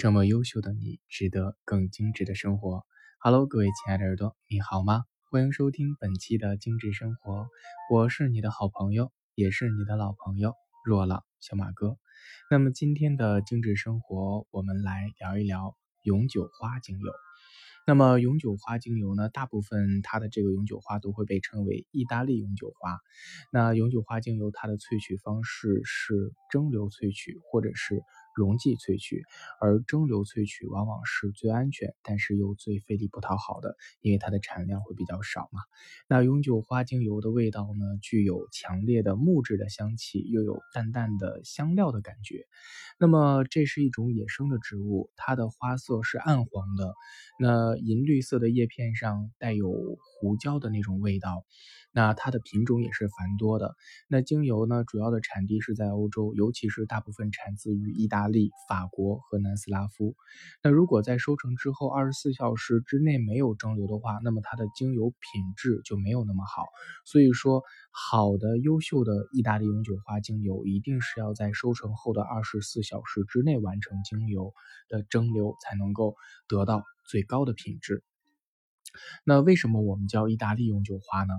这么优秀的你，值得更精致的生活。Hello，各位亲爱的耳朵，你好吗？欢迎收听本期的精致生活，我是你的好朋友，也是你的老朋友若朗小马哥。那么今天的精致生活，我们来聊一聊永久花精油。那么永久花精油呢，大部分它的这个永久花都会被称为意大利永久花。那永久花精油它的萃取方式是蒸馏萃取，或者是溶剂萃取，而蒸馏萃取往往是最安全，但是又最费力不讨好的，因为它的产量会比较少嘛。那永久花精油的味道呢，具有强烈的木质的香气，又有淡淡的香料的感觉。那么这是一种野生的植物，它的花色是暗黄的，那银绿色的叶片上带有胡椒的那种味道。那它的品种也是繁多的。那精油呢，主要的产地是在欧洲，尤其是大部分产自于意大利、利法国和南斯拉夫。那如果在收成之后二十四小时之内没有蒸馏的话，那么它的精油品质就没有那么好。所以说，好的、优秀的意大利永久花精油一定是要在收成后的二十四小时之内完成精油的蒸馏，才能够得到最高的品质。那为什么我们叫意大利永久花呢？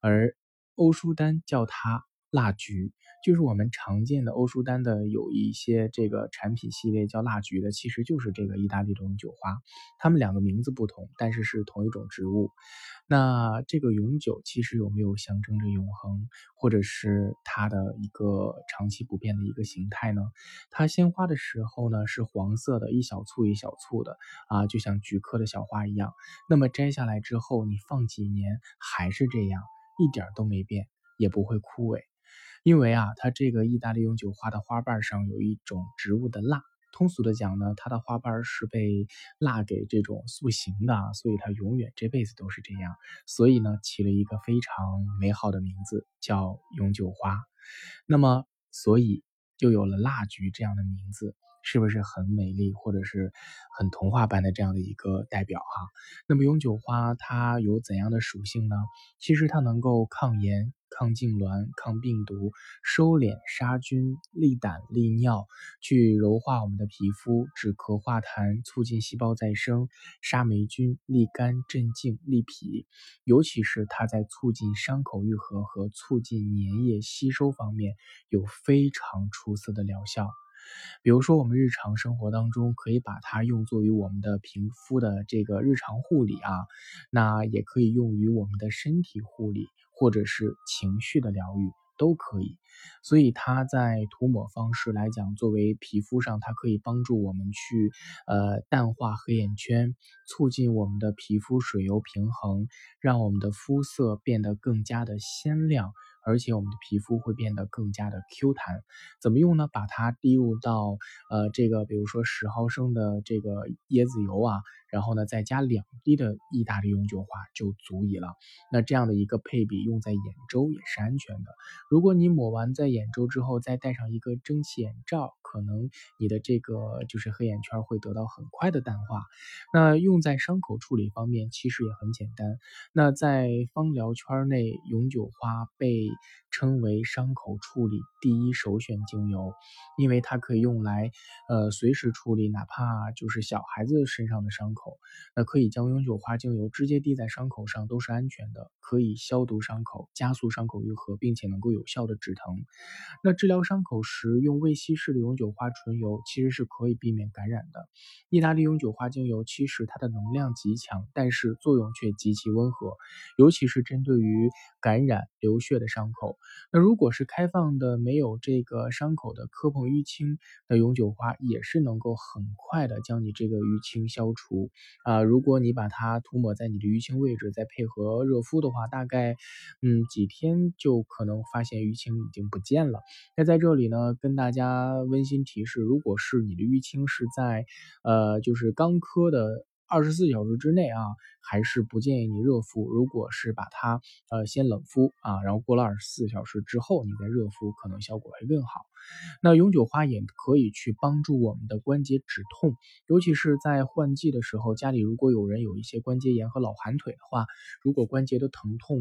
而欧舒丹叫它蜡菊，就是我们常见的欧舒丹的有一些这个产品系列叫蜡菊的，其实就是这个意大利的永久花。它们两个名字不同，但是是同一种植物。那这个永久其实有没有象征着永恒，或者是它的一个长期不变的一个形态呢？它鲜花的时候呢是黄色的，一小簇一小簇的啊，就像菊科的小花一样。那么摘下来之后，你放几年还是这样，一点都没变，也不会枯萎。因为啊，它这个意大利永久花的花瓣上有一种植物的蜡。通俗的讲呢，它的花瓣是被蜡给这种塑形的，所以它永远这辈子都是这样。所以呢，起了一个非常美好的名字，叫永久花。那么，所以就有了蜡菊这样的名字，是不是很美丽，或者是很童话般的这样的一个代表哈？那么永久花它有怎样的属性呢？其实它能够抗炎。抗痉挛、抗病毒、收敛杀菌、利胆利尿，去柔化我们的皮肤，止咳化痰，促进细胞再生，杀霉菌、利肝镇静、利脾。尤其是它在促进伤口愈合和促进粘液吸收方面有非常出色的疗效。比如说，我们日常生活当中可以把它用作于我们的皮肤的这个日常护理啊，那也可以用于我们的身体护理。或者是情绪的疗愈都可以，所以它在涂抹方式来讲，作为皮肤上，它可以帮助我们去呃淡化黑眼圈，促进我们的皮肤水油平衡，让我们的肤色变得更加的鲜亮。而且我们的皮肤会变得更加的 Q 弹，怎么用呢？把它滴入到呃这个，比如说十毫升的这个椰子油啊，然后呢再加两滴的意大利永久花就足以了。那这样的一个配比用在眼周也是安全的。如果你抹完在眼周之后再戴上一个蒸汽眼罩。可能你的这个就是黑眼圈会得到很快的淡化。那用在伤口处理方面其实也很简单。那在芳疗圈内，永久花被称为伤口处理第一首选精油，因为它可以用来呃随时处理，哪怕就是小孩子身上的伤口，那可以将永久花精油直接滴在伤口上都是安全的，可以消毒伤口，加速伤口愈合，并且能够有效的止疼。那治疗伤口时用未稀释的永久花纯油其实是可以避免感染的。意大利永久花精油其实它的能量极强，但是作用却极其温和，尤其是针对于感染流血的伤口。那如果是开放的没有这个伤口的磕碰淤青，那永久花也是能够很快的将你这个淤青消除啊。如果你把它涂抹在你的淤青位置，再配合热敷的话，大概嗯几天就可能发现淤青已经不见了。那在这里呢，跟大家温馨。提示：如果是你的淤青是在，呃，就是刚科的二十四小时之内啊，还是不建议你热敷。如果是把它呃先冷敷啊，然后过了二十四小时之后你再热敷，可能效果会更好。那永久花也可以去帮助我们的关节止痛，尤其是在换季的时候，家里如果有人有一些关节炎和老寒腿的话，如果关节的疼痛。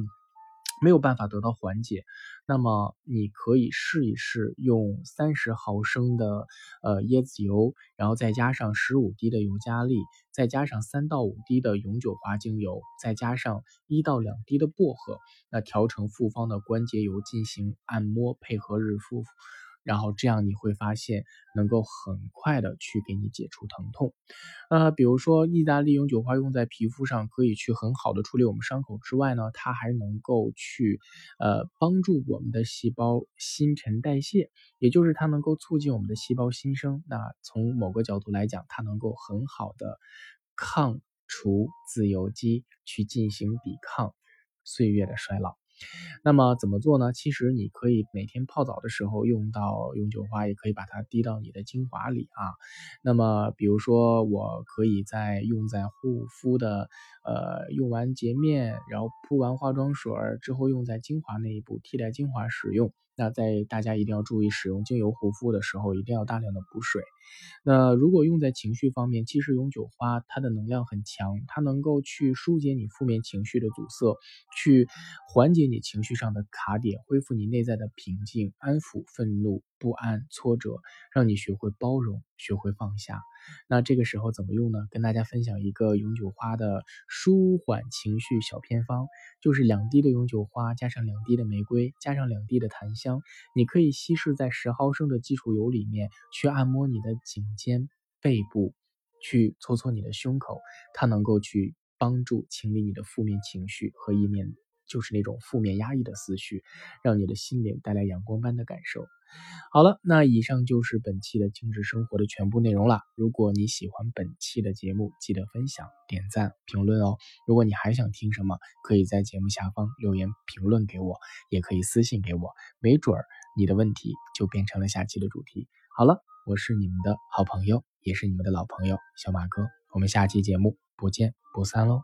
没有办法得到缓解，那么你可以试一试用三十毫升的呃椰子油，然后再加上十五滴的尤加利，再加上三到五滴的永久花精油，再加上一到两滴的薄荷，那调成复方的关节油进行按摩，配合日敷。然后这样你会发现能够很快的去给你解除疼痛，呃，比如说意大利永久花用在皮肤上可以去很好的处理我们伤口之外呢，它还能够去呃帮助我们的细胞新陈代谢，也就是它能够促进我们的细胞新生。那从某个角度来讲，它能够很好的抗除自由基，去进行抵抗岁月的衰老。那么怎么做呢？其实你可以每天泡澡的时候用到永久花，也可以把它滴到你的精华里啊。那么比如说，我可以在用在护肤的，呃，用完洁面，然后铺完化妆水之后，用在精华那一步替代精华使用。那在大家一定要注意使用精油护肤的时候，一定要大量的补水。那如果用在情绪方面，其实永久花它的能量很强，它能够去疏解你负面情绪的阻塞，去缓解你情绪上的卡点，恢复你内在的平静，安抚愤怒、不安、挫折，让你学会包容，学会放下。那这个时候怎么用呢？跟大家分享一个永久花的舒缓情绪小偏方，就是两滴的永久花加上两滴的玫瑰，加上两滴的檀香，你可以稀释在十毫升的基础油里面，去按摩你的颈肩、背部，去搓搓你的胸口，它能够去帮助清理你的负面情绪和一面就是那种负面压抑的思绪，让你的心灵带来阳光般的感受。好了，那以上就是本期的精致生活的全部内容了。如果你喜欢本期的节目，记得分享、点赞、评论哦。如果你还想听什么，可以在节目下方留言评论给我，也可以私信给我，没准儿你的问题就变成了下期的主题。好了，我是你们的好朋友，也是你们的老朋友小马哥，我们下期节目不见不散喽。